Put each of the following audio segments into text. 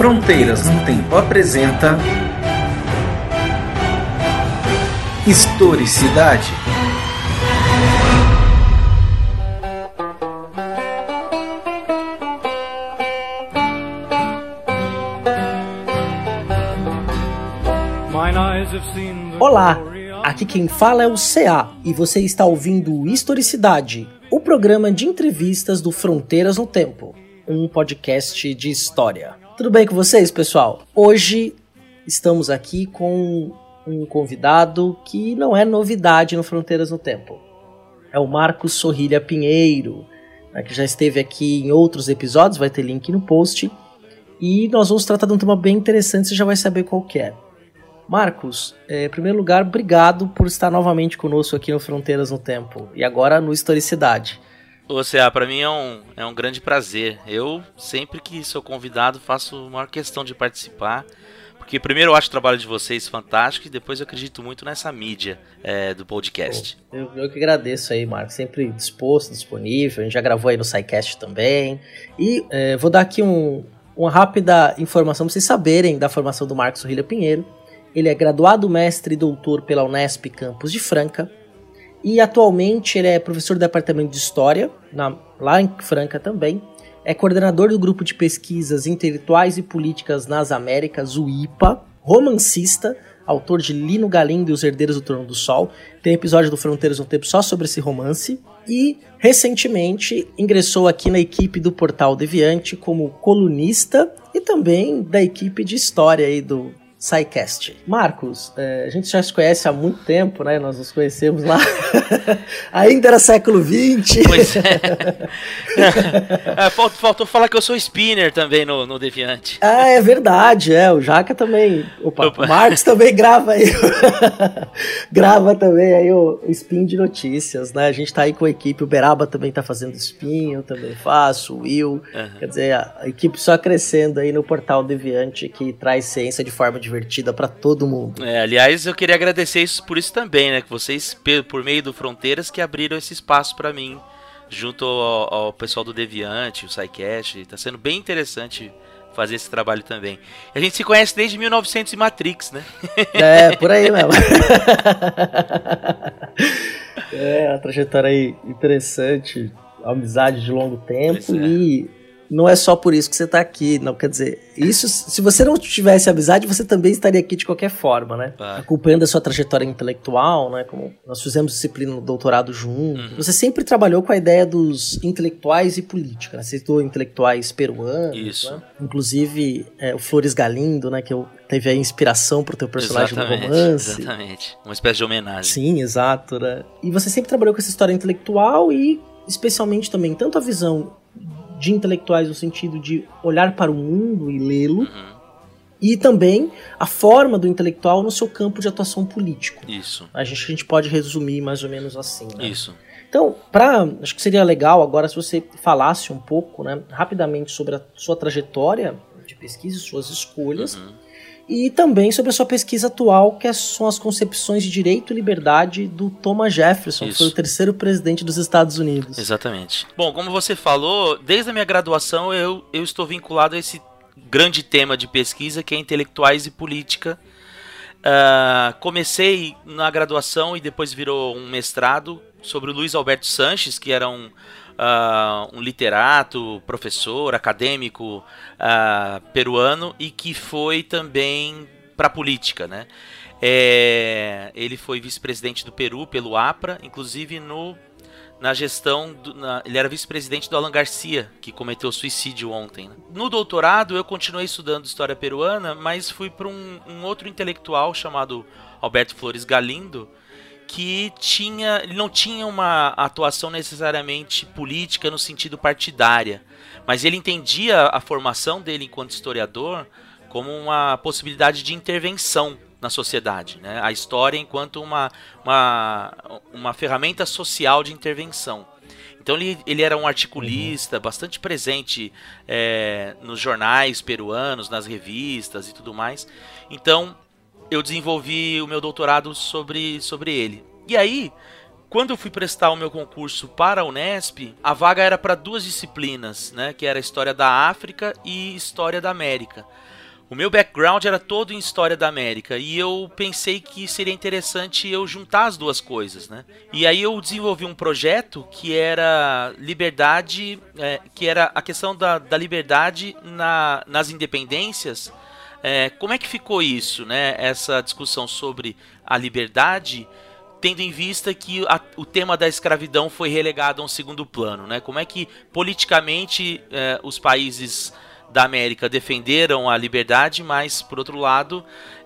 Fronteiras no Tempo apresenta Historicidade. Olá, aqui quem fala é o CA e você está ouvindo Historicidade, o programa de entrevistas do Fronteiras no Tempo, um podcast de história. Tudo bem com vocês, pessoal? Hoje estamos aqui com um convidado que não é novidade no Fronteiras no Tempo. É o Marcos Sorrilha Pinheiro, né, que já esteve aqui em outros episódios, vai ter link no post. E nós vamos tratar de um tema bem interessante, você já vai saber qual é. Marcos, é, em primeiro lugar, obrigado por estar novamente conosco aqui no Fronteiras no Tempo e agora no Historicidade. Ô, CA, para mim é um, é um grande prazer. Eu, sempre que sou convidado, faço maior questão de participar. Porque primeiro eu acho o trabalho de vocês fantástico e depois eu acredito muito nessa mídia é, do podcast. Eu, eu, que agradeço aí, Marcos. Sempre disposto, disponível. A gente já gravou aí no SciCast também. E é, vou dar aqui um, uma rápida informação para vocês saberem da formação do Marcos Rilha Pinheiro. Ele é graduado mestre e doutor pela Unesp Campus de Franca e atualmente ele é professor do departamento de História, na, lá em Franca também. É coordenador do grupo de pesquisas intelectuais e políticas nas Américas, o IPA, romancista, autor de Lino Galindo e os Herdeiros do Trono do Sol. Tem episódio do Fronteiras no Tempo só sobre esse romance. E recentemente ingressou aqui na equipe do Portal Deviante como colunista e também da equipe de história aí do SciCast. Marcos, é, a gente já se conhece há muito tempo, né? Nós nos conhecemos lá. Ainda era século XX. Pois é. é faltou, faltou, falar que eu sou spinner também no, no Deviante. Ah, é verdade, é. O Jaca também. Opa, Opa. o Marcos também grava aí. grava também aí o, o, spin de notícias, né? A gente tá aí com a equipe. O Beraba também tá fazendo spin, eu também faço, o Will. Uhum. Quer dizer, a, a equipe só crescendo aí no portal Deviante que traz ciência de forma de divertida para todo mundo. É, aliás, eu queria agradecer isso por isso também, né? Que vocês, por meio do Fronteiras, que abriram esse espaço para mim, junto ao, ao, pessoal do Deviante, o SciCast. Tá sendo bem interessante fazer esse trabalho também. A gente se conhece desde 1900 e Matrix, né? É, por aí mesmo. é, uma trajetória aí interessante, amizade de longo tempo é. e não é só por isso que você está aqui, não quer dizer, isso se você não tivesse amizade, você também estaria aqui de qualquer forma, né? Acompanhando a sua trajetória intelectual, né, como nós fizemos disciplina no doutorado junto. Uhum. Você sempre trabalhou com a ideia dos intelectuais e política, né? Você citou intelectuais peruanos, isso. Né? Inclusive é, o Flores Galindo, né, que eu teve a inspiração pro teu personagem exatamente, no romance. Exatamente. Uma espécie de homenagem. Sim, exato, né? E você sempre trabalhou com essa história intelectual e especialmente também tanto a visão de intelectuais no sentido de olhar para o mundo e lê-lo, uhum. e também a forma do intelectual no seu campo de atuação político. Isso. A gente, a gente pode resumir mais ou menos assim. Né? Isso. Então, pra, acho que seria legal agora se você falasse um pouco, né, rapidamente sobre a sua trajetória de pesquisa, suas escolhas. Uhum e também sobre a sua pesquisa atual, que é, são as concepções de direito e liberdade do Thomas Jefferson, Isso. que foi o terceiro presidente dos Estados Unidos. Exatamente. Bom, como você falou, desde a minha graduação eu, eu estou vinculado a esse grande tema de pesquisa que é intelectuais e política. Uh, comecei na graduação e depois virou um mestrado sobre o Luiz Alberto Sanches, que era um, uh, um literato, professor, acadêmico uh, peruano e que foi também para a política, né? É, ele foi vice-presidente do Peru pelo APRA, inclusive no na gestão, do, na, ele era vice-presidente do Alan Garcia, que cometeu suicídio ontem. Né? No doutorado, eu continuei estudando história peruana, mas fui para um, um, outro intelectual chamado Alberto Flores Galindo, que tinha, ele não tinha uma atuação necessariamente política no sentido partidária, mas ele entendia a formação dele enquanto historiador como uma possibilidade de intervenção na sociedade, né? a história enquanto uma, uma, uma ferramenta social de intervenção. Então ele, ele era um articulista uhum. bastante presente é, nos jornais peruanos, nas revistas e tudo mais. Então eu desenvolvi o meu doutorado sobre, sobre ele. E aí, quando eu fui prestar o meu concurso para a Unesp, a vaga era para duas disciplinas, né? Que era História da África e História da América. O meu background era todo em História da América e eu pensei que seria interessante eu juntar as duas coisas, né? E aí eu desenvolvi um projeto que era liberdade, é, que era a questão da, da liberdade na, nas independências. É, como é que ficou isso, né? Essa discussão sobre a liberdade tendo em vista que a, o tema da escravidão foi relegado a um segundo plano, né? Como é que politicamente eh, os países da América defenderam a liberdade, mas por outro lado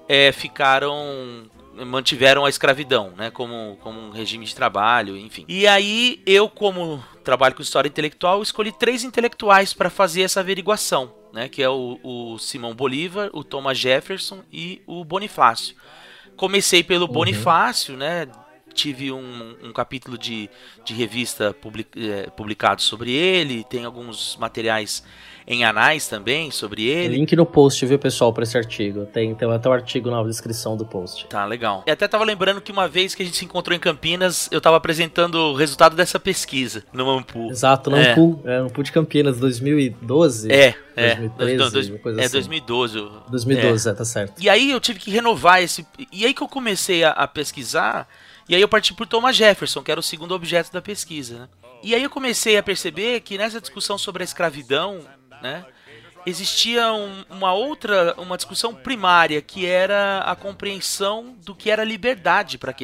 eh, ficaram mantiveram a escravidão, né? Como, como um regime de trabalho, enfim. E aí eu, como trabalho com história intelectual, escolhi três intelectuais para fazer essa averiguação, né? Que é o, o Simão Bolívar, o Thomas Jefferson e o Bonifácio. Comecei pelo uhum. Bonifácio, né? Tive um, um capítulo de, de revista public, é, publicado sobre ele, tem alguns materiais em anais também sobre ele. Link no post, viu, pessoal, para esse artigo. Tem, tem até o um artigo na descrição do post. Tá, legal. E até tava lembrando que uma vez que a gente se encontrou em Campinas, eu tava apresentando o resultado dessa pesquisa no Mampu. Exato, no é. Mampu, é, Mampu de Campinas, 2012. É, é. 2013, não, dois, coisa é, assim. 2012. 2012, é. é, tá certo. E aí eu tive que renovar esse... E aí que eu comecei a, a pesquisar e aí eu parti por Thomas Jefferson, que era o segundo objeto da pesquisa. Né? E aí eu comecei a perceber que nessa discussão sobre a escravidão, né, existia um, uma outra, uma discussão primária, que era a compreensão do que era liberdade para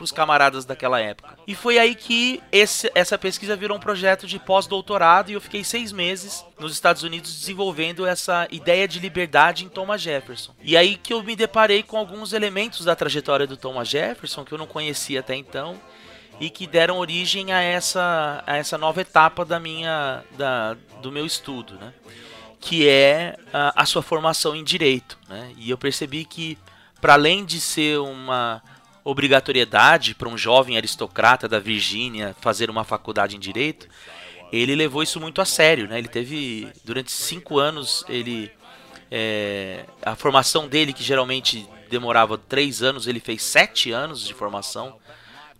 os camaradas daquela época. E foi aí que esse, essa pesquisa virou um projeto de pós-doutorado e eu fiquei seis meses nos Estados Unidos desenvolvendo essa ideia de liberdade em Thomas Jefferson. E aí que eu me deparei com alguns elementos da trajetória do Thomas Jefferson que eu não conhecia até então e que deram origem a essa, a essa nova etapa da minha da, do meu estudo, né? Que é a, a sua formação em direito. Né? E eu percebi que, para além de ser uma obrigatoriedade para um jovem aristocrata da Virgínia fazer uma faculdade em direito, ele levou isso muito a sério. Né? Ele teve, durante cinco anos, ele é, a formação dele, que geralmente demorava três anos, ele fez sete anos de formação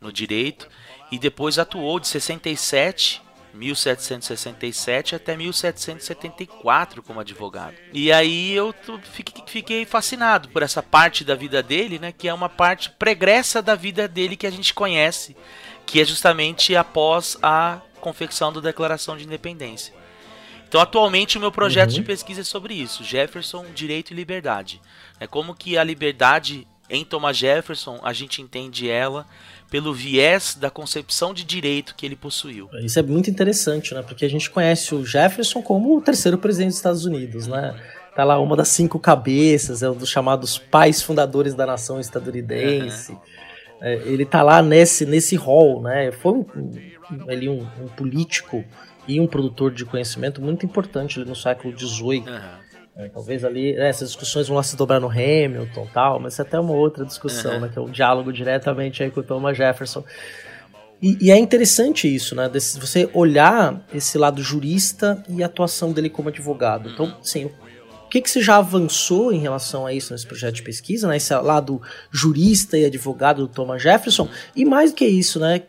no direito e depois atuou de 67 1767 até 1774 como advogado. E aí eu fiquei fascinado por essa parte da vida dele, né, que é uma parte pregressa da vida dele que a gente conhece, que é justamente após a confecção da Declaração de Independência. Então, atualmente, o meu projeto uhum. de pesquisa é sobre isso: Jefferson, Direito e Liberdade. É como que a liberdade em Thomas Jefferson a gente entende ela pelo viés da concepção de direito que ele possuiu. Isso é muito interessante, né? Porque a gente conhece o Jefferson como o terceiro presidente dos Estados Unidos, né? Tá lá uma das cinco cabeças, é um dos chamados pais fundadores da nação estadunidense. Uhum. É, ele tá lá nesse, nesse hall, né? Foi um, um, ele um, um político e um produtor de conhecimento muito importante ali no século XVIII. Uhum. É, talvez ali né, essas discussões vão lá se dobrar no Hamilton tal, mas isso é até uma outra discussão, uhum. né? Que é um diálogo diretamente aí com o Thomas Jefferson. E, e é interessante isso, né? Desse, você olhar esse lado jurista e a atuação dele como advogado. Então, uhum. assim, o que, que você já avançou em relação a isso nesse projeto de pesquisa, né? Esse lado jurista e advogado do Thomas Jefferson. E mais do que isso, né?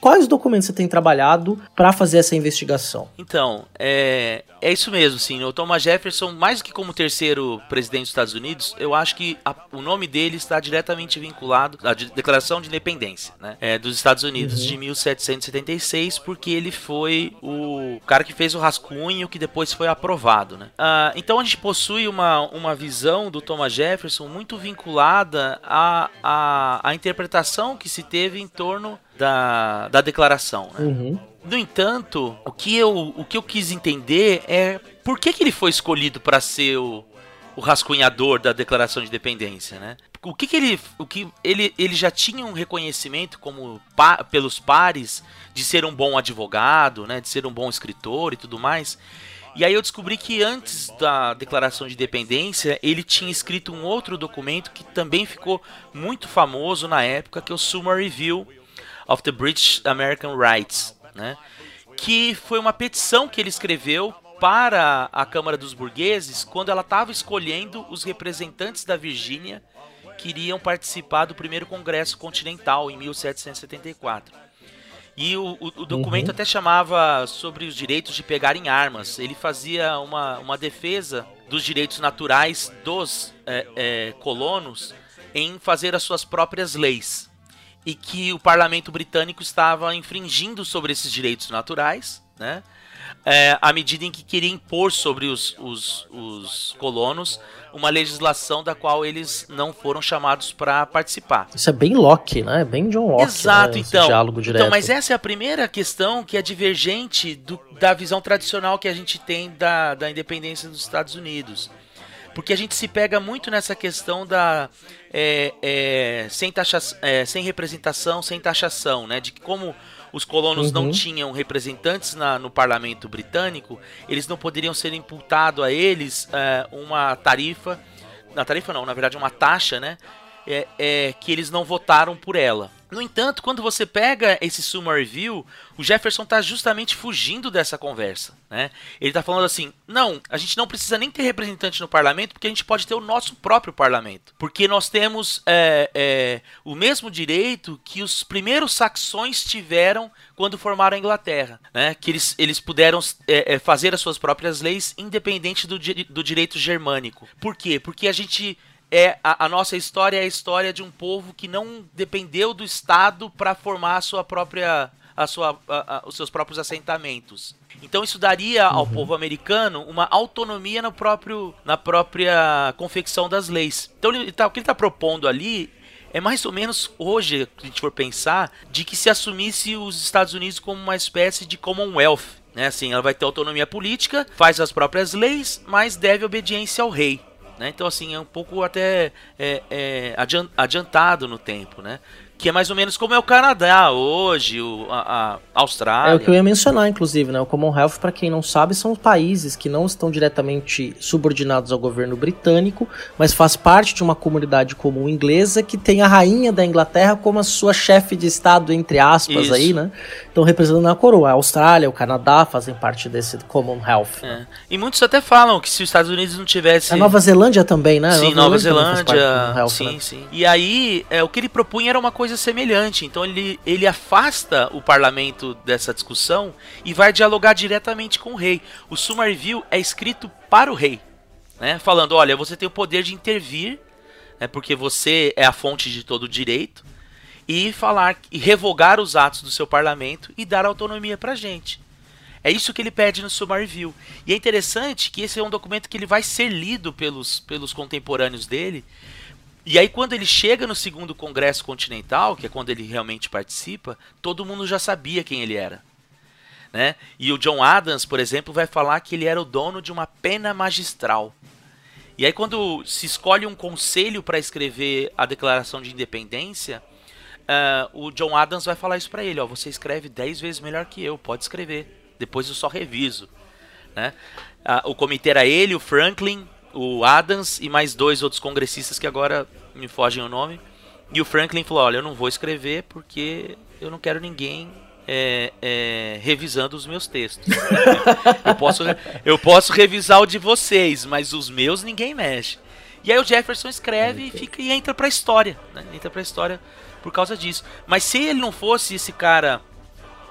Quais documentos você tem trabalhado para fazer essa investigação? Então, é, é isso mesmo, sim. O Thomas Jefferson, mais do que como terceiro presidente dos Estados Unidos, eu acho que a, o nome dele está diretamente vinculado à Declaração de Independência né, é, dos Estados Unidos uhum. de 1776, porque ele foi o cara que fez o rascunho que depois foi aprovado. Né? Ah, então a gente possui uma, uma visão do Thomas Jefferson muito vinculada à, à, à interpretação que se teve em torno da, da declaração. Né? Uhum. No entanto, o que, eu, o que eu quis entender é por que, que ele foi escolhido para ser o, o rascunhador da Declaração de Independência, né? O que, que ele, o que ele, ele já tinha um reconhecimento como pa, pelos pares de ser um bom advogado, né? De ser um bom escritor e tudo mais. E aí eu descobri que antes da Declaração de Independência ele tinha escrito um outro documento que também ficou muito famoso na época, que é o Summary Review of the British American Rights, né? que foi uma petição que ele escreveu para a Câmara dos Burgueses quando ela estava escolhendo os representantes da Virgínia queriam participar do primeiro Congresso Continental em 1774. E o, o, o documento uhum. até chamava sobre os direitos de pegarem armas. Ele fazia uma, uma defesa dos direitos naturais dos é, é, colonos em fazer as suas próprias leis. E que o parlamento britânico estava infringindo sobre esses direitos naturais, né? é, à medida em que queria impor sobre os, os, os, colonos uma legislação da qual eles não foram chamados para participar. Isso é bem Locke, né? Bem John Locke. Exato, né? então. diálogo direto. Então, mas essa é a primeira questão que é divergente do, da visão tradicional que a gente tem da, da independência dos Estados Unidos porque a gente se pega muito nessa questão da é, é, sem, taxa, é, sem representação, sem taxação, né? De que como os colonos uhum. não tinham representantes na, no parlamento britânico, eles não poderiam ser imputado a eles é, uma tarifa, na tarifa não, na verdade uma taxa, né? É, é, que eles não votaram por ela. No entanto, quando você pega esse summary view, o Jefferson está justamente fugindo dessa conversa. Né? Ele está falando assim: não, a gente não precisa nem ter representante no parlamento, porque a gente pode ter o nosso próprio parlamento. Porque nós temos é, é, o mesmo direito que os primeiros saxões tiveram quando formaram a Inglaterra. Né? Que eles, eles puderam é, é fazer as suas próprias leis independente do, do direito germânico. Por quê? Porque a gente é a, a, nossa história é a história de um povo que não dependeu do Estado para formar a sua própria a sua, a, os seus próprios assentamentos. Então isso daria uhum. ao povo americano uma autonomia no próprio, na própria confecção das leis. Então ele, tá, o que ele está propondo ali é mais ou menos hoje, se a gente for pensar, de que se assumisse os Estados Unidos como uma espécie de Commonwealth. Né? Assim, ela vai ter autonomia política, faz as próprias leis, mas deve obediência ao rei. Né? Então, assim, é um pouco até é, é, adiantado no tempo, né? Que é mais ou menos como é o Canadá hoje, o, a, a, Austrália. É o que eu ia mencionar, inclusive, né? O Commonwealth, para quem não sabe, são países que não estão diretamente subordinados ao governo britânico, mas faz parte de uma comunidade comum inglesa que tem a rainha da Inglaterra como a sua chefe de estado, entre aspas, Isso. aí, né? Então representando a coroa. A Austrália, o Canadá fazem parte desse Commonwealth. É. E muitos até falam que se os Estados Unidos não tivesse. A Nova Zelândia também, né? Sim, Nova, Nova Zelândia. sim, né? sim. E aí, é, o que ele propunha era uma coisa coisa semelhante. Então ele, ele afasta o parlamento dessa discussão e vai dialogar diretamente com o rei. O Somerville é escrito para o rei, né? falando: olha, você tem o poder de intervir, né? porque você é a fonte de todo o direito, e falar e revogar os atos do seu parlamento e dar autonomia para gente. É isso que ele pede no Somerville. E é interessante que esse é um documento que ele vai ser lido pelos, pelos contemporâneos dele e aí, quando ele chega no segundo Congresso Continental, que é quando ele realmente participa, todo mundo já sabia quem ele era. Né? E o John Adams, por exemplo, vai falar que ele era o dono de uma pena magistral. E aí, quando se escolhe um conselho para escrever a Declaração de Independência, uh, o John Adams vai falar isso para ele: ó, você escreve 10 vezes melhor que eu, pode escrever. Depois eu só reviso. Né? Uh, o comitê era ele, o Franklin, o Adams e mais dois outros congressistas que agora me fogem o nome. E o Franklin falou: Olha, eu não vou escrever porque eu não quero ninguém é, é, revisando os meus textos. eu, posso, eu posso revisar o de vocês, mas os meus ninguém mexe. E aí o Jefferson escreve e fica e entra pra história. Né? Entra pra história por causa disso. Mas se ele não fosse esse cara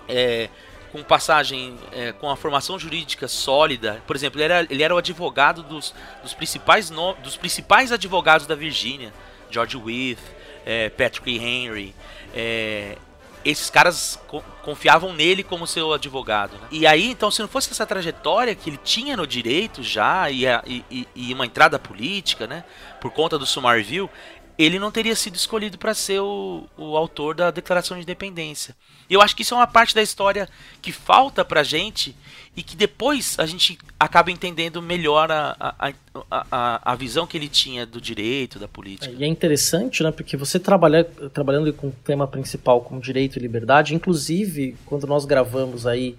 é, com passagem, é, com a formação jurídica sólida. Por exemplo, ele era, ele era o advogado dos, dos, principais, no, dos principais advogados da Virgínia. George Wythe, é, Patrick Henry. É, esses caras co confiavam nele como seu advogado. Né? E aí, então, se não fosse essa trajetória que ele tinha no direito já e, a, e, e uma entrada política, né, por conta do Somerville, ele não teria sido escolhido para ser o, o, autor da Declaração de Independência. Eu acho que isso é uma parte da história que falta pra gente e que depois a gente acaba entendendo melhor a, a, a, a visão que ele tinha do direito, da política. E é interessante, né, porque você trabalha, trabalhando com o tema principal como direito e liberdade, inclusive quando nós gravamos aí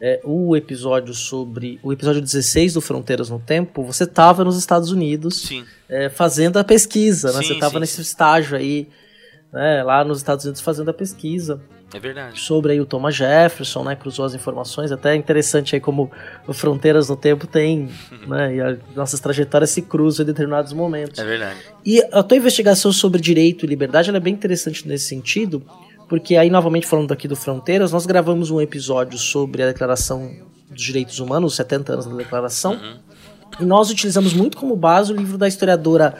é, o episódio sobre. O episódio 16 do Fronteiras no Tempo, você estava nos Estados Unidos é, fazendo a pesquisa, né? Sim, você estava nesse estágio aí, né, lá nos Estados Unidos fazendo a pesquisa. É verdade. Sobre aí o Thomas Jefferson, né? Cruzou as informações. Até interessante aí como o Fronteiras no Tempo tem, né? E as nossas trajetórias se cruzam em determinados momentos. É verdade. E a tua investigação sobre direito e liberdade é bem interessante nesse sentido, porque aí, novamente falando aqui do Fronteiras, nós gravamos um episódio sobre a Declaração dos Direitos Humanos, 70 anos da Declaração, uhum. e nós utilizamos muito como base o livro da historiadora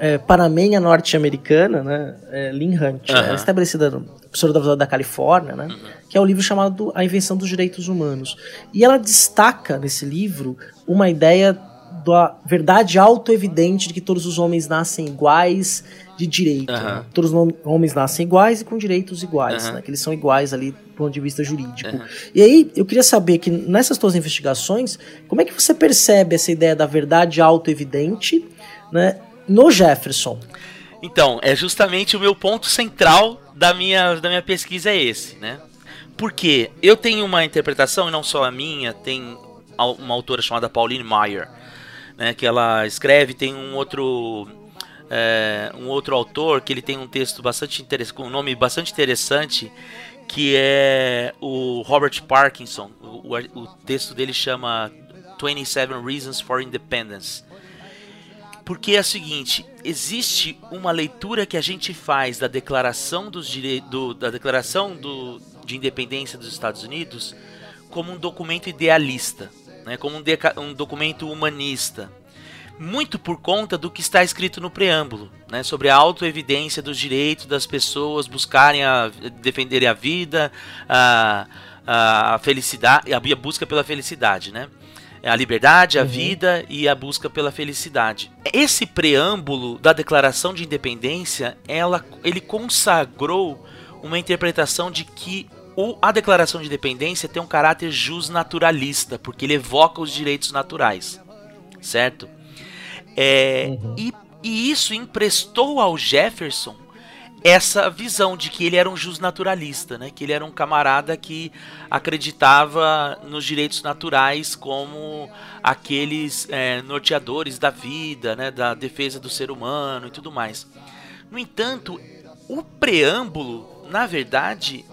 é, panamenha norte-americana, né, é, Lynn Hunt, uhum. estabelecida professora da, da Califórnia, né, uhum. que é o um livro chamado A Invenção dos Direitos Humanos. E ela destaca nesse livro uma ideia da verdade auto-evidente de que todos os homens nascem iguais de direito. Uhum. Né? Todos os homens nascem iguais e com direitos iguais, uhum. né? que eles são iguais ali do ponto de vista jurídico. Uhum. E aí, eu queria saber que nessas tuas investigações, como é que você percebe essa ideia da verdade auto-evidente né, no Jefferson? Então, é justamente o meu ponto central da minha, da minha pesquisa é esse, né? Porque eu tenho uma interpretação, e não só a minha, tem uma autora chamada Pauline Meyer, né, que ela escreve, tem um outro é, um outro autor que ele tem um texto bastante interessante, com um nome bastante interessante, que é o Robert Parkinson. O, o, texto dele chama 27 Reasons for Independence. Porque é o seguinte, existe uma leitura que a gente faz da declaração dos direitos, da declaração do, de independência dos Estados Unidos como um documento idealista, né, como um, um documento humanista, muito por conta do que está escrito no preâmbulo, né, sobre a autoevidência dos direitos das pessoas buscarem a, defenderem a vida, a, a felicidade, a busca pela felicidade, né? a liberdade, a uhum. vida e a busca pela felicidade. Esse preâmbulo da Declaração de Independência, ela, ele consagrou uma interpretação de que o, a Declaração de Independência tem um caráter justnaturalista, porque ele evoca os direitos naturais, certo? É, uhum. e, e isso emprestou ao Jefferson essa visão de que ele era um justnaturalista, né? que ele era um camarada que acreditava nos direitos naturais como aqueles é, norteadores da vida, né? da defesa do ser humano e tudo mais. No entanto, o preâmbulo, na verdade,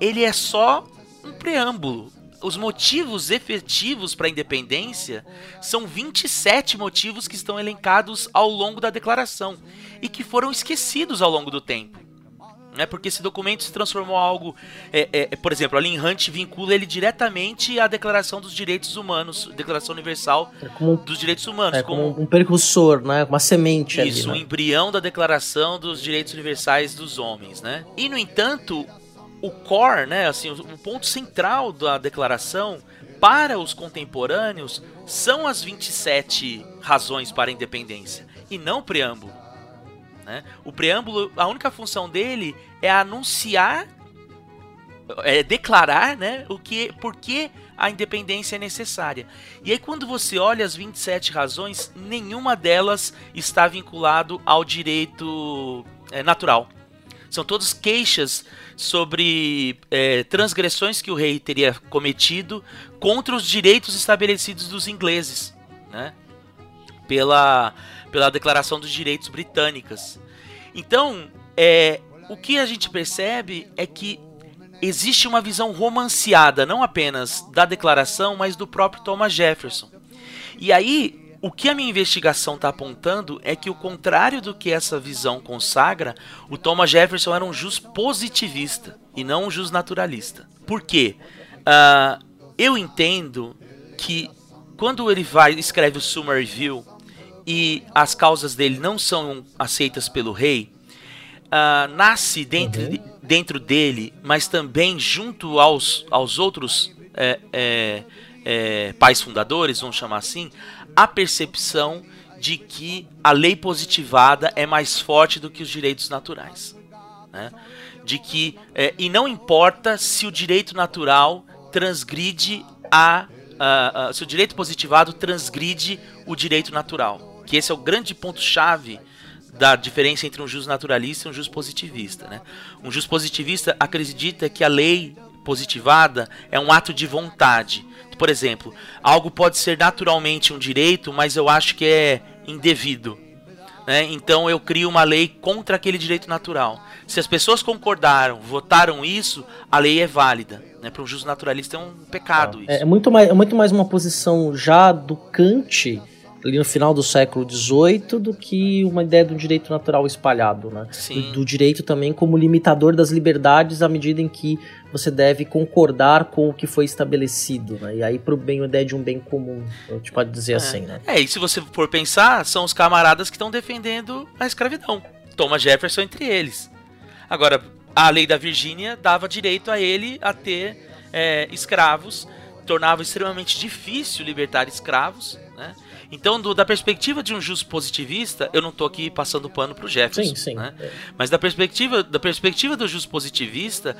ele é só um preâmbulo os motivos efetivos para a independência são 27 motivos que estão elencados ao longo da declaração e que foram esquecidos ao longo do tempo. Né? Porque esse documento se transformou em algo. É, é, por exemplo, a Lynn Hunt vincula ele diretamente à Declaração dos Direitos Humanos, Declaração Universal é como, dos Direitos Humanos. É como, como um precursor, né? uma semente. Isso, ali, né? um embrião da Declaração dos Direitos Universais dos Homens. Né? E, no entanto, o core, né, assim, o ponto central da declaração para os contemporâneos são as 27 razões para a independência e não o preâmbulo. Né? O preâmbulo, a única função dele é anunciar, é declarar, né, o que, por que a independência é necessária. E aí quando você olha as 27 razões, nenhuma delas está vinculado ao direito é, natural. São todas queixas sobre é, transgressões que o rei teria cometido contra os direitos estabelecidos dos ingleses, né? Pela, pela Declaração dos Direitos Britânicas. Então, é, o que a gente percebe é que existe uma visão romanceada, não apenas da declaração, mas do próprio Thomas Jefferson. E aí, o que a minha investigação está apontando é que, o contrário do que essa visão consagra, o Thomas Jefferson era um jus positivista e não um jus naturalista. Por quê? Uh, eu entendo que quando ele vai escreve o Summer Review e as causas dele não são aceitas pelo rei, uh, nasce dentro, uhum. de, dentro dele, mas também junto aos, aos outros é, é, é, pais fundadores, vamos chamar assim, a percepção de que a lei positivada é mais forte do que os direitos naturais. Né? De que, é, e não importa se o direito natural transgride a, a, a, se o direito positivado transgride o direito natural. Que esse é o grande ponto-chave da diferença entre um juiz naturalista e um juiz positivista. Né? Um juiz positivista acredita que a lei positivada é um ato de vontade por exemplo, algo pode ser naturalmente um direito, mas eu acho que é indevido. né, então eu crio uma lei contra aquele direito natural. Se as pessoas concordaram, votaram isso, a lei é válida. Né? Para um justo naturalista é um pecado é, isso. É muito, mais, é muito mais uma posição já do Kant ali no final do século XVIII do que uma ideia do direito natural espalhado, né? Sim. Do, do direito também como limitador das liberdades à medida em que você deve concordar com o que foi estabelecido, né? E aí pro bem, a ideia de um bem comum, a gente pode dizer é. assim, né? É, e se você for pensar, são os camaradas que estão defendendo a escravidão. Thomas Jefferson entre eles. Agora, a lei da Virgínia dava direito a ele a ter é, escravos, tornava extremamente difícil libertar escravos, né? Então, do, da perspectiva de um justo positivista, eu não estou aqui passando pano para o Jefferson, sim, sim. Né? mas da perspectiva, da perspectiva do justo positivista,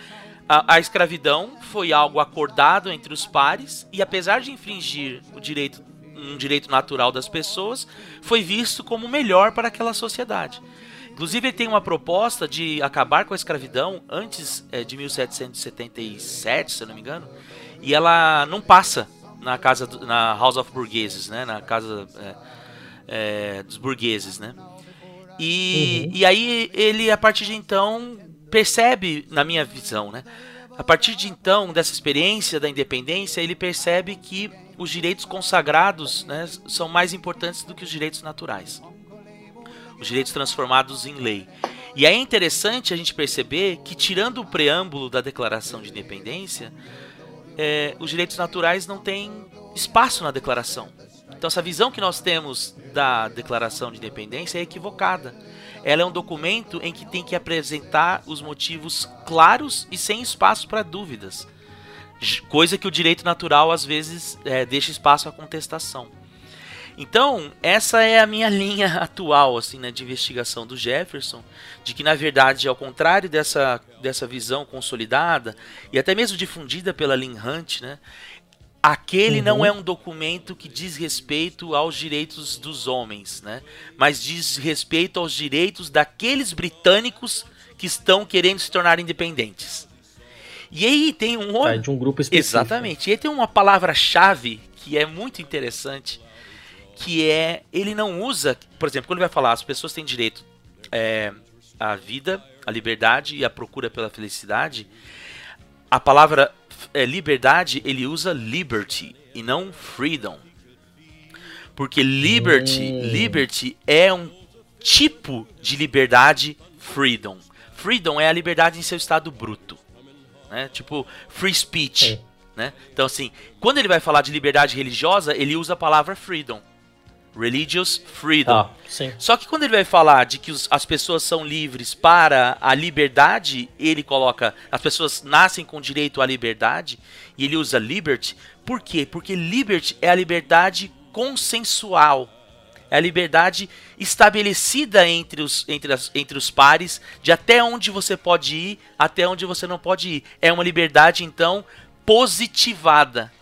a, a, escravidão foi algo acordado entre os pares e, apesar de infringir o direito, um direito natural das pessoas, foi visto como melhor para aquela sociedade. Inclusive, ele tem uma proposta de acabar com a escravidão antes é, de 1777, se eu não me engano, e ela não passa na casa do, na House of Burgueses, né? Na casa é, é, dos burgueses, né? E, uhum. e aí ele a partir de então percebe, na minha visão, né? A partir de então dessa experiência da independência, ele percebe que os direitos consagrados né, são mais importantes do que os direitos naturais, os direitos transformados em lei. E aí é interessante a gente perceber que tirando o preâmbulo da Declaração de Independência, é, os direitos naturais não têm espaço na declaração. Então, essa visão que nós temos da Declaração de Independência é equivocada. Ela é um documento em que tem que apresentar os motivos claros e sem espaço para dúvidas, coisa que o direito natural às vezes é, deixa espaço à contestação. Então, essa é a minha linha atual assim, né, de investigação do Jefferson, de que na verdade, ao contrário dessa, dessa visão consolidada e até mesmo difundida pela Lynn Hunt, né, aquele uhum. não é um documento que diz respeito aos direitos dos homens, né, mas diz respeito aos direitos daqueles britânicos que estão querendo se tornar independentes. E aí tem um outro. É de um grupo específico. Exatamente. E aí tem uma palavra-chave que é muito interessante, que é ele não usa, por exemplo, quando ele vai falar as pessoas têm direito é, à vida, à liberdade e à procura pela felicidade, a palavra é, liberdade ele usa liberty e não freedom, porque liberty, hum. liberty é um tipo de liberdade freedom. Freedom é a liberdade em seu estado bruto, né? Tipo free speech. É. Né? Então, assim, quando ele vai falar de liberdade religiosa, ele usa a palavra freedom. Religious Freedom. Ah, Só que quando ele vai falar de que os, as pessoas são livres para a liberdade, ele coloca as pessoas nascem com direito à liberdade e ele usa liberty. Por quê? Porque liberty é a liberdade consensual. É a liberdade estabelecida entre os, entre, as, entre os pares de até onde você pode ir, até onde você não pode ir. É uma liberdade, então, positivada.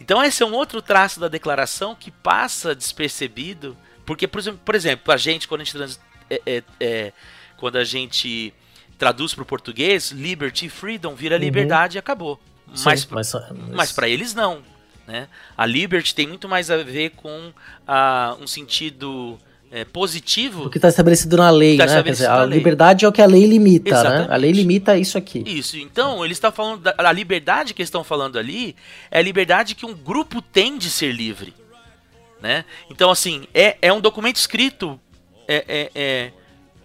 Então esse é um outro traço da declaração que passa despercebido, porque por exemplo, por exemplo a gente quando a gente trans, é, é, é, quando a gente traduz para o português, liberty, freedom vira uhum. liberdade e acabou. Sim, mas mas, mas para eles não. Né? A liberty tem muito mais a ver com uh, um sentido é, positivo. O que está estabelecido na lei, tá né? Dizer, a lei. liberdade é o que a lei limita, Exatamente. né? A lei limita isso aqui. Isso. Então, ele está falando da a liberdade que eles estão falando ali é a liberdade que um grupo tem de ser livre, né? Então, assim, é, é um documento escrito é, é, é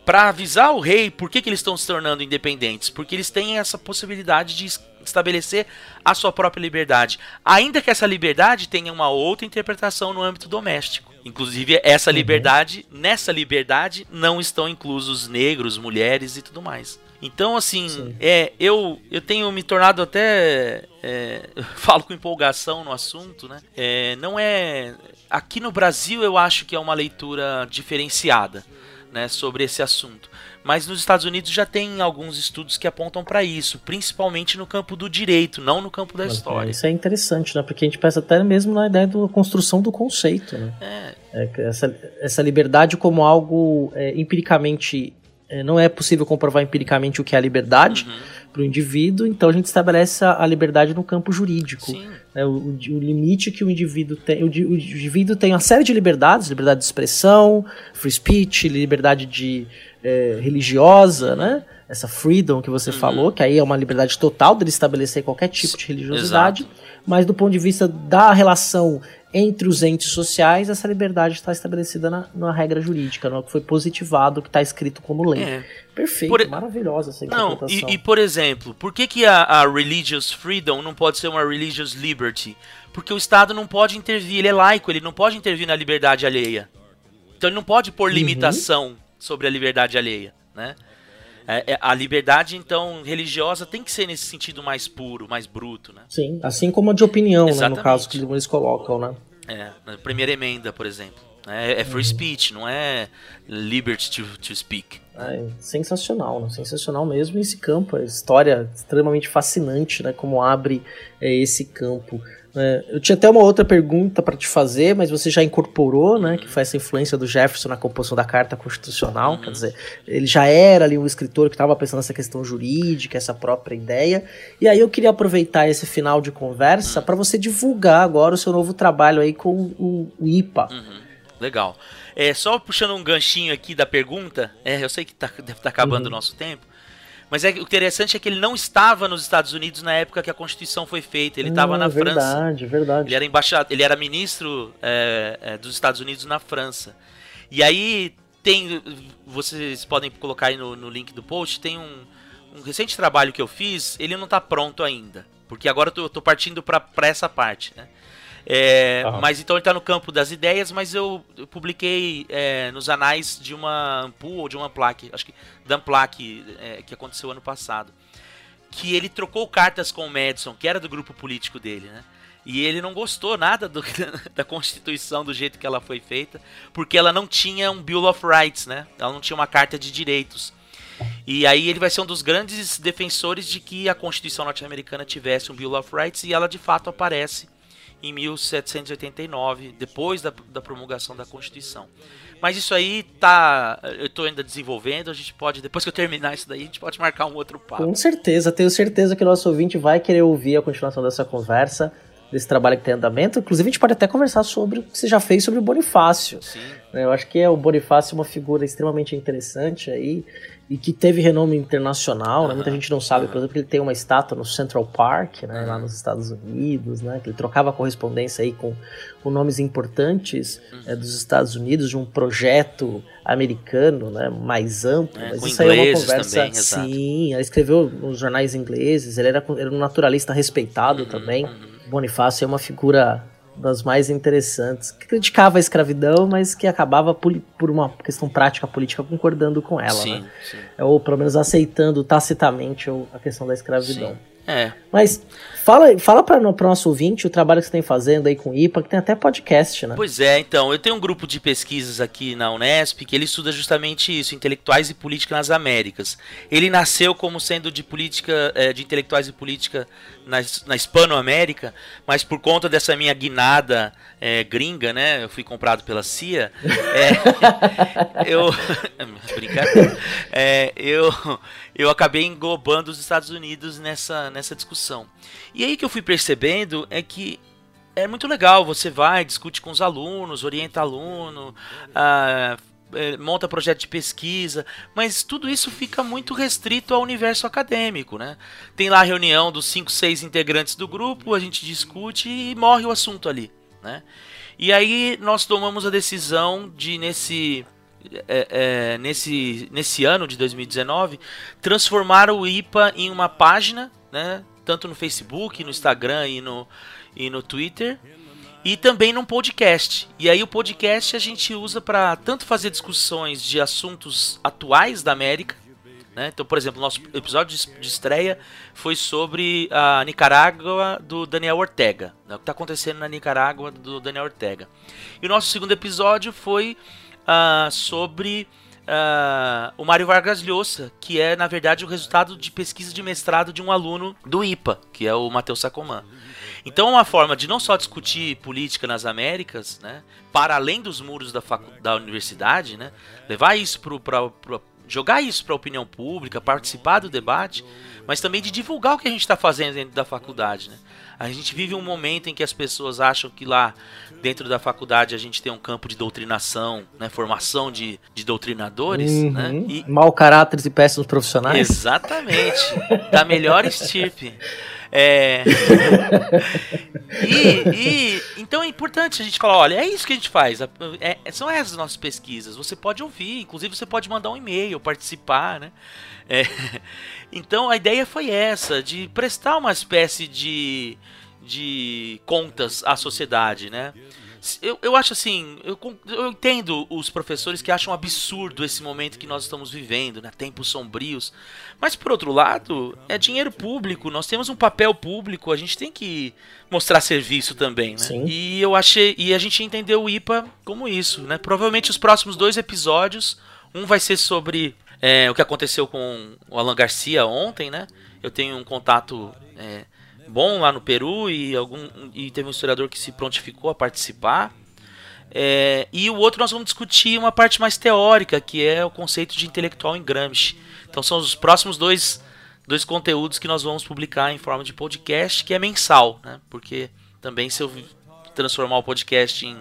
para avisar o rei por que, que eles estão se tornando independentes, porque eles têm essa possibilidade de estabelecer a sua própria liberdade, ainda que essa liberdade tenha uma outra interpretação no âmbito doméstico. Inclusive, essa uhum. liberdade, nessa liberdade, não estão inclusos negros, mulheres e tudo mais. Então, assim, é, eu, eu tenho me tornado até. É, falo com empolgação no assunto, né? É, não é. Aqui no Brasil eu acho que é uma leitura diferenciada né, sobre esse assunto. Mas nos Estados Unidos já tem alguns estudos que apontam para isso, principalmente no campo do direito, não no campo da Mas, história. É, isso é interessante, né? Porque a gente pensa até mesmo na ideia da construção do conceito, né? É. é essa, essa liberdade como algo é, empiricamente é, não é possível comprovar empiricamente o que é a liberdade uhum. para o indivíduo, então a gente estabelece a, a liberdade no campo jurídico. Né, o, o, limite que o indivíduo tem. O, o, indivíduo tem uma série de liberdades, liberdade de expressão, free speech, liberdade de é, religiosa, né? Essa freedom que você uhum. falou, que aí é uma liberdade total dele estabelecer qualquer tipo de religiosidade, Exato. mas do ponto de vista da relação entre os entes sociais, essa liberdade está estabelecida na, na regra jurídica, no que foi positivado, que está escrito como lei. É. Perfeito, por... maravilhosa essa não, e, e, por exemplo, por que, que a, a, religious freedom não pode ser uma religious liberty? Porque o Estado não pode intervir, ele é laico, ele não pode intervir na liberdade alheia. Então ele não pode pôr uhum. Sobre a liberdade alheia, né? É, é, a liberdade, então, religiosa tem que ser nesse sentido mais puro, mais bruto, né? Sim, assim como a de opinião, né, no caso que eles colocam, né? É, na primeira emenda, por exemplo. É, é free uhum. speech, não é liberty to, to speak. É sensacional, né? sensacional mesmo esse campo, a história extremamente fascinante, né? Como abre é, esse campo. É, eu tinha até uma outra pergunta para te fazer, mas você já incorporou, né, que foi essa influência do Jefferson na composição da Carta Constitucional, uhum. quer dizer, ele já era ali um escritor que estava pensando nessa questão jurídica, essa própria ideia, e aí eu queria aproveitar esse final de conversa uhum. para você divulgar agora o seu novo trabalho aí com o, o IPA. Uhum. Legal. É, só puxando um ganchinho aqui da pergunta, é, eu sei que tá, deve estar tá acabando o uhum. nosso tempo, mas é, o interessante é que ele não estava nos Estados Unidos na época que a Constituição foi feita. Ele estava na verdade, França. Verdade, verdade. Ele era embaixador, ele era ministro é, é, dos Estados Unidos na França. E aí tem, vocês podem colocar aí no, no link do post, tem um, um, recente trabalho que eu fiz. Ele não está pronto ainda, porque agora eu estou partindo para essa parte, né? É, Mas então ele está no campo das ideias, mas eu, eu publiquei é, nos anais de uma Ampul ou de uma plaque, acho que da plaque é, que aconteceu ano passado, que ele trocou cartas com o Madison, que era do grupo político dele, né? E ele não gostou nada do, da Constituição do jeito que ela foi feita, porque ela não tinha um Bill of Rights, né? Ela não tinha uma carta de direitos. E aí ele vai ser um dos grandes defensores de que a Constituição norte-americana tivesse um Bill of Rights e ela de fato aparece em 1789, depois da, da promulgação da Constituição. Mas isso aí tá. Eu estou ainda desenvolvendo, a gente pode, depois que eu terminar isso daí, a gente pode marcar um outro papo. Com certeza, tenho certeza que o nosso ouvinte vai querer ouvir a continuação dessa conversa, desse trabalho que tem andamento. Inclusive, a gente pode até conversar sobre o que você já fez sobre o Bonifácio. Sim. Eu acho que é, o Bonifácio é uma figura extremamente interessante aí e que teve renome internacional, né? Muita gente não sabe, por exemplo, que ele tem uma estátua no Central Park, né, lá nos Estados Unidos, né? Que ele trocava correspondência aí com, com nomes importantes é, dos Estados Unidos, de um projeto americano, né, mais amplo. É, mas isso aí é uma conversa. Também, sim, ele escreveu nos jornais ingleses, ele era, era um naturalista respeitado uhum, também. Uhum. Bonifácio é uma figura das mais interessantes, que criticava a escravidão, mas que acabava por, por uma questão prática política concordando com ela, sim, né? sim. Ou pelo menos aceitando tacitamente a questão da escravidão. Sim. É. Mas fala, fala para o nosso ouvinte o trabalho que você tem fazendo aí com o IPA, que tem até podcast, né? Pois é, então, eu tenho um grupo de pesquisas aqui na Unesp que ele estuda justamente isso, intelectuais e política nas Américas. Ele nasceu como sendo de política, é, de intelectuais e política na, na Hispanoamérica, mas por conta dessa minha guinada é, gringa, né? Eu fui comprado pela CIA. É, eu. brincadeira. É, eu, eu acabei englobando os Estados Unidos nessa, nessa discussão. E aí que eu fui percebendo é que é muito legal. Você vai, discute com os alunos, orienta aluno. Ah, é, monta projeto de pesquisa, mas tudo isso fica muito restrito ao universo acadêmico, né? Tem lá a reunião dos cinco, seis integrantes do grupo, a gente discute e morre o assunto ali, né? E aí nós tomamos a decisão de nesse é, é, nesse, nesse ano de 2019 transformar o IPA em uma página, né? Tanto no Facebook, no Instagram e no, e no Twitter e também num podcast. E aí o podcast a gente usa para tanto fazer discussões de assuntos atuais da América, né? Então, por exemplo, nosso episódio de estreia foi sobre a Nicarágua do Daniel Ortega, né? o que está acontecendo na Nicarágua do Daniel Ortega. E o nosso segundo episódio foi uh, sobre uh, o Mário Vargas Llosa, que é, na verdade, o resultado de pesquisa de mestrado de um aluno do IPA, que é o Matheus Sacomã. Então é uma forma de não só discutir política nas Américas, né, para além dos muros da, da universidade, né, levar isso para jogar isso para a opinião pública, participar do debate, mas também de divulgar o que a gente está fazendo dentro da faculdade. Né? A gente vive um momento em que as pessoas acham que lá dentro da faculdade a gente tem um campo de doutrinação, né, formação de, de doutrinadores, Uhum. né? E, Mau caráteres e péssimos profissionais. Exatamente. da melhor estirpe. É... e, e- então é importante a gente falar, olha, é isso que a gente faz. É- são essas as nossas pesquisas. Você pode ouvir, inclusive você pode mandar um e-mail, participar, né? É, então a ideia foi essa, de prestar uma espécie de, de contas à sociedade, né? Eu, eu acho assim, eu, eu entendo os professores que acham absurdo esse momento que nós estamos vivendo, né? Tempos sombrios. Mas por outro lado, é dinheiro público, nós temos um papel público, a gente tem que mostrar serviço também, né? Sim. E eu achei, e a gente entendeu o IPA como isso, né? Provavelmente os próximos dois episódios, um vai ser sobre é, o que aconteceu com o Alan Garcia ontem, né? Eu tenho um contato é, bom lá no Peru e algum e teve um historiador que se prontificou a participar. É, e o outro nós vamos discutir uma parte mais teórica, que é o conceito de intelectual em Gramsci. Então são os próximos dois, dois conteúdos que nós vamos publicar em forma de podcast, que é mensal, né? Porque também se eu transformar o podcast em,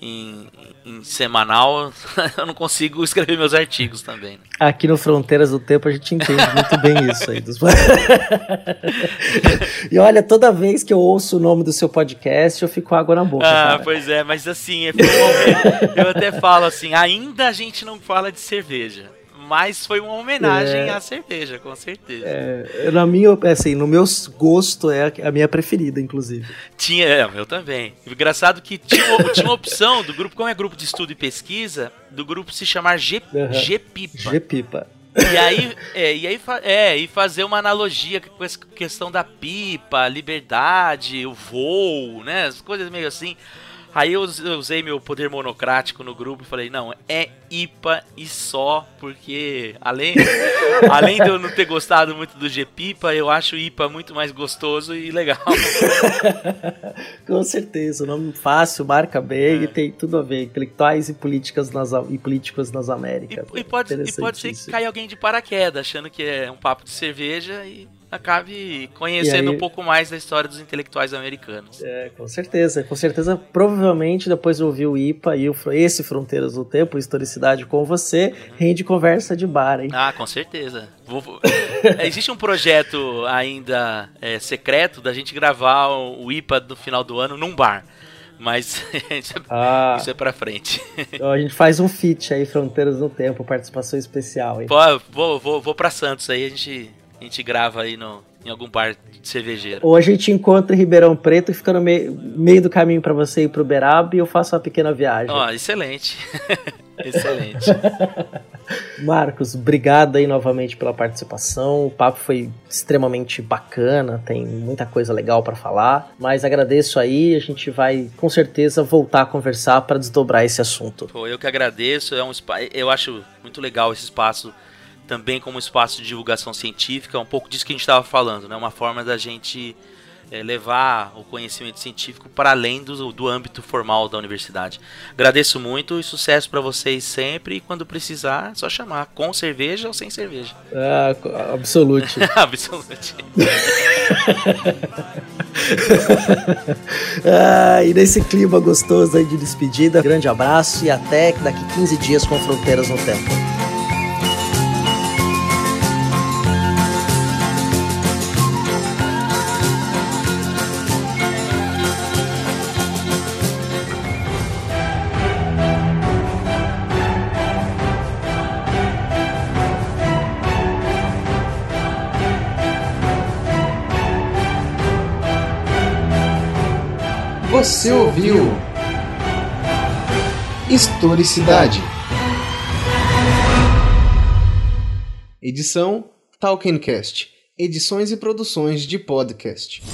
em, em semanal, eu não consigo escrever meus artigos também. né? Aqui no Fronteiras do Tempo a gente entende muito bem isso aí. Dos... e olha, toda vez que eu ouço o nome do seu podcast, eu fico água na boca. Ah, cara. pois é, mas assim, é, eu até falo assim, ainda a gente não fala de cerveja. Mas foi uma homenagem É. à cerveja, com certeza. É, na minha, assim, no meu gosto é a minha preferida, inclusive. Tinha, é, eu também. Engraçado que tinha, tinha uma opção do grupo, como é grupo de estudo e pesquisa, do grupo se chamar G, Aham. G-Pipa. G-Pipa. E aí, é, e aí é, e fazer uma analogia com essa questão da pipa, liberdade, o voo, né? As coisas meio assim. Aí eu us- eu usei meu poder monocrático no grupo e falei, não, é IPA e só, porque além, além de eu não ter gostado muito do G-Pipa, eu acho IPA muito mais gostoso e legal. Com certeza, o nome fácil, marca bem É. e tem tudo a ver. Intelectuais e políticas nas, e políticos nas E, Américas. e pode, e pode ser que caia alguém de paraquedas, achando que é um papo de cerveja e acabe conhecendo aí- um pouco mais da história dos intelectuais americanos. É, com certeza, com certeza. Provavelmente depois de ouvir o IPA e o, esse Fronteiras do Tempo, Historicidade com você, rende conversa de bar, hein? Ah, com certeza. Vou- Existe um projeto ainda é, secreto da gente gravar o IPA no final do ano num bar. Mas isso é, Ah, isso é pra frente. então a gente faz um feat aí, Fronteiras do Tempo, participação especial, hein? Pô, vou, vou, vou pra Santos aí, a gente, a gente grava aí no, em algum bar de cervejeiro. Ou a gente encontra em Ribeirão Preto e fica no meio, meio do caminho pra você ir pro Beraba e eu faço uma pequena viagem. Ó, excelente. excelente. Marcos, obrigado aí novamente pela participação. O papo foi extremamente bacana, tem muita coisa legal pra falar, mas agradeço aí, a gente vai com certeza voltar a conversar pra desdobrar esse assunto. Pô, eu que agradeço. É um eu acho muito legal esse espaço também como espaço de divulgação científica, um pouco disso que a gente estava falando, né? Uma forma da gente é, levar o conhecimento científico para além do, do âmbito formal da universidade. Agradeço muito e sucesso para vocês sempre. E quando precisar, é só chamar, com cerveja ou sem cerveja. Ah, absolute. Absolutamente. ah, e nesse clima gostoso aí de despedida, grande abraço e até daqui 15 dias com Fronteiras no Tempo. Você ouviu Historicidade. Edição Talkencast. Edições e produções de podcast.